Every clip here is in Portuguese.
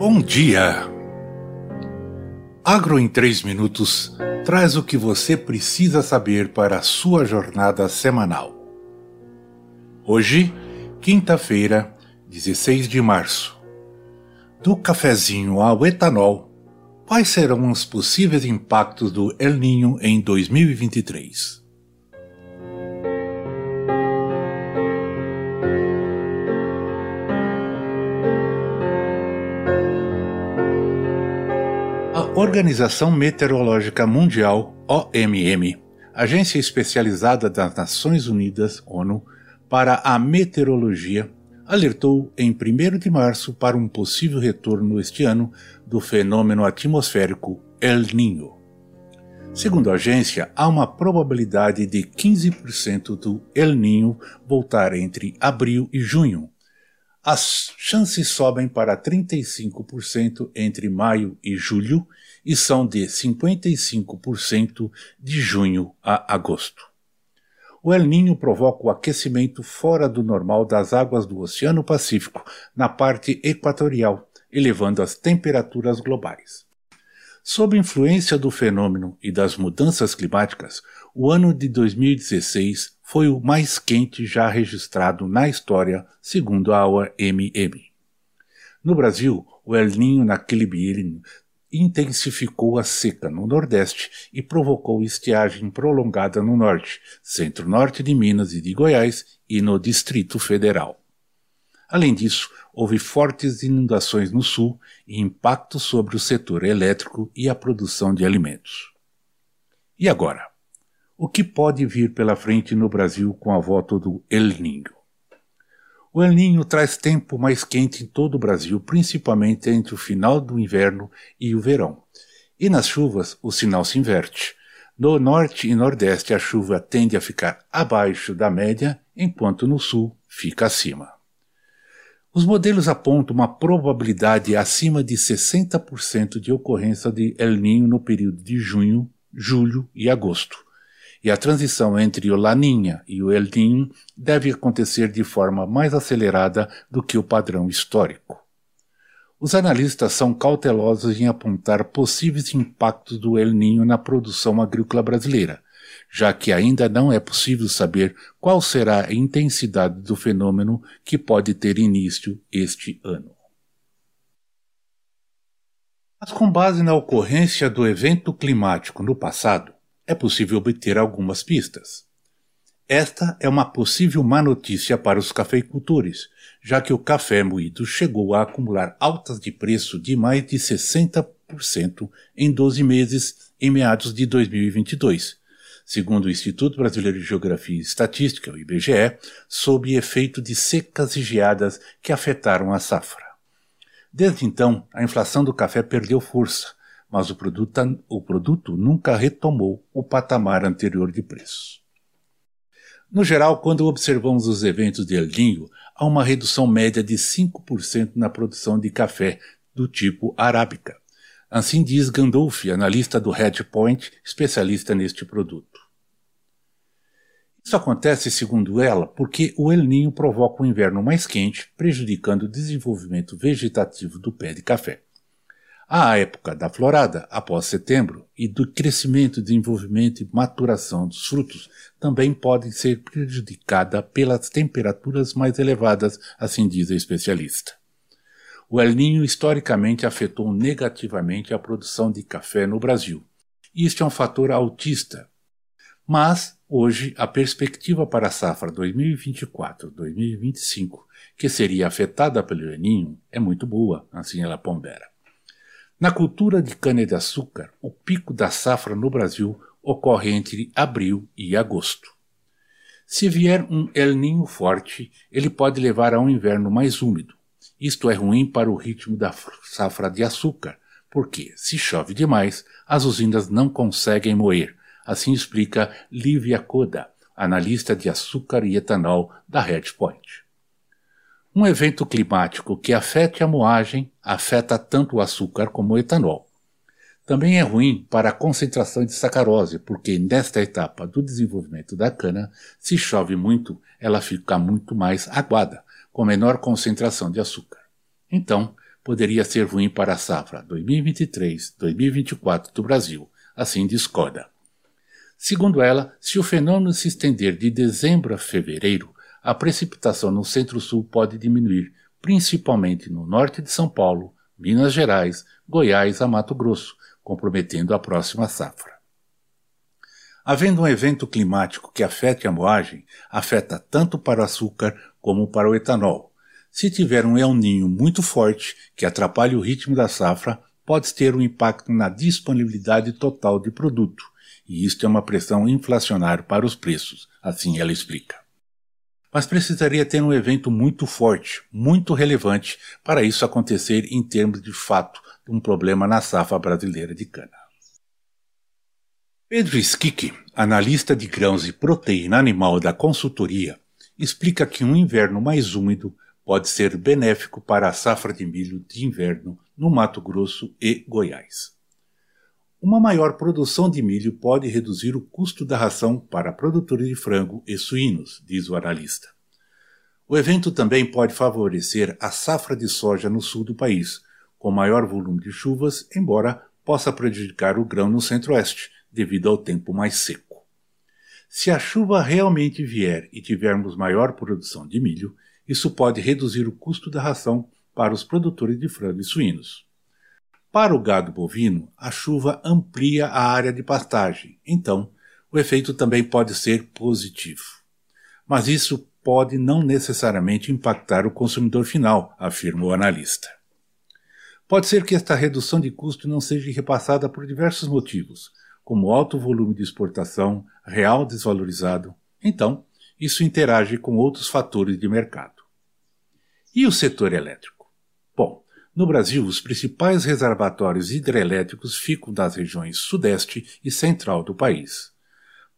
Bom dia! Agro em 3 minutos traz o que você precisa saber para a sua jornada semanal. Hoje, quinta-feira, 16 de março. Do cafezinho ao etanol, quais serão os possíveis impactos do El Ninho em 2023? Organização Meteorológica Mundial, OMM, agência especializada das Nações Unidas, ONU, para a meteorologia, alertou em 1 de março para um possível retorno este ano do fenômeno atmosférico El Niño. Segundo a agência, há uma probabilidade de 15% do El Niño voltar entre abril e junho. As chances sobem para 35% entre maio e julho e são de 55% de junho a agosto. O El Ninho provoca o aquecimento fora do normal das águas do Oceano Pacífico na parte equatorial, elevando as temperaturas globais. Sob influência do fenômeno e das mudanças climáticas, o ano de 2016 foi o mais quente já registrado na história, segundo a OMM. No Brasil, o El Ninho naquele biênio intensificou a seca no Nordeste e provocou estiagem prolongada no Norte, Centro-Norte de Minas e de Goiás e no Distrito Federal. Além disso, houve fortes inundações no Sul e impacto sobre o setor elétrico e a produção de alimentos. E agora? O que pode vir pela frente no Brasil com a volta do El Niño? O El Ninho traz tempo mais quente em todo o Brasil, principalmente entre o final do inverno e o verão. E nas chuvas, o sinal se inverte. No norte e nordeste, a chuva tende a ficar abaixo da média, enquanto no sul fica acima. Os modelos apontam uma probabilidade acima de 60% de ocorrência de El Ninho no período de junho, julho e agosto e a transição entre o Laninha e o El Niño deve acontecer de forma mais acelerada do que o padrão histórico. Os analistas são cautelosos em apontar possíveis impactos do El Niño na produção agrícola brasileira, já que ainda não é possível saber qual será a intensidade do fenômeno que pode ter início este ano. Mas com base na ocorrência do evento climático no passado, é possível obter algumas pistas. Esta é uma possível má notícia para os cafeicultores, já que o café moído chegou a acumular altas de preço de mais de 60% em 12 meses em meados de 2022, segundo o Instituto Brasileiro de Geografia e Estatística, o IBGE, sob efeito de secas e geadas que afetaram a safra. Desde então, a inflação do café perdeu força, mas o produto, o produto nunca retomou o patamar anterior de preço. No geral, quando observamos os eventos de El Niño, há uma redução média de 5% na produção de café do tipo arábica. Assim diz Gandolfi, analista do Hedgepoint, especialista neste produto. Isso acontece, segundo ela, porque o El Niño provoca um inverno mais quente, prejudicando o desenvolvimento vegetativo do pé de café. A época da florada, após setembro, e do crescimento, desenvolvimento e maturação dos frutos também pode ser prejudicada pelas temperaturas mais elevadas, assim diz a especialista. O El Ninho historicamente afetou negativamente a produção de café no Brasil. Isto é um fator autista. Mas, hoje, a perspectiva para a safra 2024-2025, que seria afetada pelo El Ninho, é muito boa, assim ela pondera. Na cultura de cana-de-açúcar, o pico da safra no Brasil ocorre entre abril e agosto. Se vier um El Ninho forte, ele pode levar a um inverno mais úmido. Isto é ruim para o ritmo da safra de açúcar, porque, se chove demais, as usinas não conseguem moer. Assim explica Lívia Koda, analista de açúcar e etanol da Redpoint. Um evento climático que afete a moagem afeta tanto o açúcar como o etanol. Também é ruim para a concentração de sacarose, porque nesta etapa do desenvolvimento da cana, se chove muito, ela fica muito mais aguada, com menor concentração de açúcar. Então, poderia ser ruim para a safra 2023-2024 do Brasil, assim discorda. Segundo ela, se o fenômeno se estender de dezembro a fevereiro, a precipitação no centro-sul pode diminuir, principalmente no norte de São Paulo, Minas Gerais, Goiás a Mato Grosso, comprometendo a próxima safra. Havendo um evento climático que afete a moagem, afeta tanto para o açúcar como para o etanol. Se tiver um El Ninho muito forte, que atrapalhe o ritmo da safra, pode ter um impacto na disponibilidade total de produto, e isto é uma pressão inflacionária para os preços, assim ela explica. Mas precisaria ter um evento muito forte, muito relevante, para isso acontecer em termos de fato um problema na safra brasileira de cana. Pedro Skik, analista de grãos e proteína animal da consultoria, explica que um inverno mais úmido pode ser benéfico para a safra de milho de inverno no Mato Grosso e Goiás. Uma maior produção de milho pode reduzir o custo da ração para produtores de frango e suínos, diz o analista. O evento também pode favorecer a safra de soja no sul do país, com maior volume de chuvas, embora possa prejudicar o grão no centro-oeste, devido ao tempo mais seco. Se a chuva realmente vier e tivermos maior produção de milho, isso pode reduzir o custo da ração para os produtores de frango e suínos. Para o gado bovino, a chuva amplia a área de pastagem, então o efeito também pode ser positivo. Mas isso pode não necessariamente impactar o consumidor final, afirma o analista. Pode ser que esta redução de custo não seja repassada por diversos motivos, como alto volume de exportação, real desvalorizado. Então, isso interage com outros fatores de mercado. E o setor elétrico? No Brasil, os principais reservatórios hidrelétricos ficam nas regiões sudeste e central do país.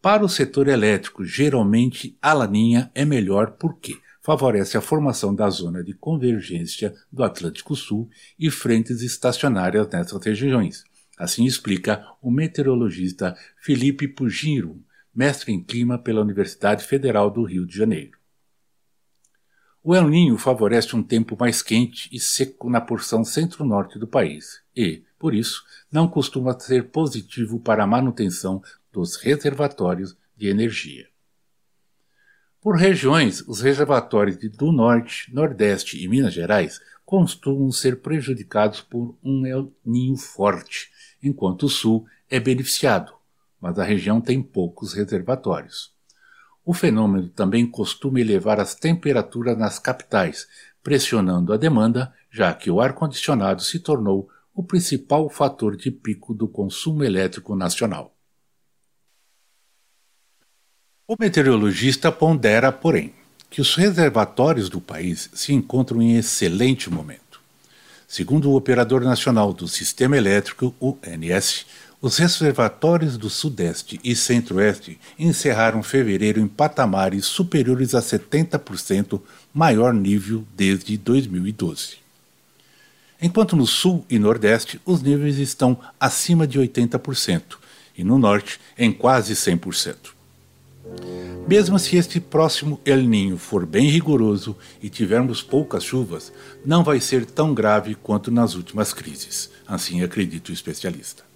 Para o setor elétrico, geralmente a laninha é melhor porque favorece a formação da zona de convergência do Atlântico Sul e frentes estacionárias nessas regiões. Assim explica o meteorologista Felipe Pugiro, mestre em clima pela Universidade Federal do Rio de Janeiro. O El Ninho favorece um tempo mais quente e seco na porção centro-norte do país e, por isso, não costuma ser positivo para a manutenção dos reservatórios de energia. Por regiões, os reservatórios do Norte, Nordeste e Minas Gerais costumam ser prejudicados por um El Ninho forte, enquanto o Sul é beneficiado, mas a região tem poucos reservatórios. O fenômeno também costuma elevar as temperaturas nas capitais, pressionando a demanda, já que o ar-condicionado se tornou o principal fator de pico do consumo elétrico nacional. O meteorologista pondera, porém, que os reservatórios do país se encontram em excelente momento. Segundo o Operador Nacional do Sistema Elétrico, o NS, os reservatórios do Sudeste e Centro-Oeste encerraram fevereiro em patamares superiores a 70% maior nível desde 2012. Enquanto no Sul e Nordeste os níveis estão acima de 80% e no Norte em quase 100%. Mesmo se este próximo El Ninho for bem rigoroso e tivermos poucas chuvas, não vai ser tão grave quanto nas últimas crises, assim acredita o especialista.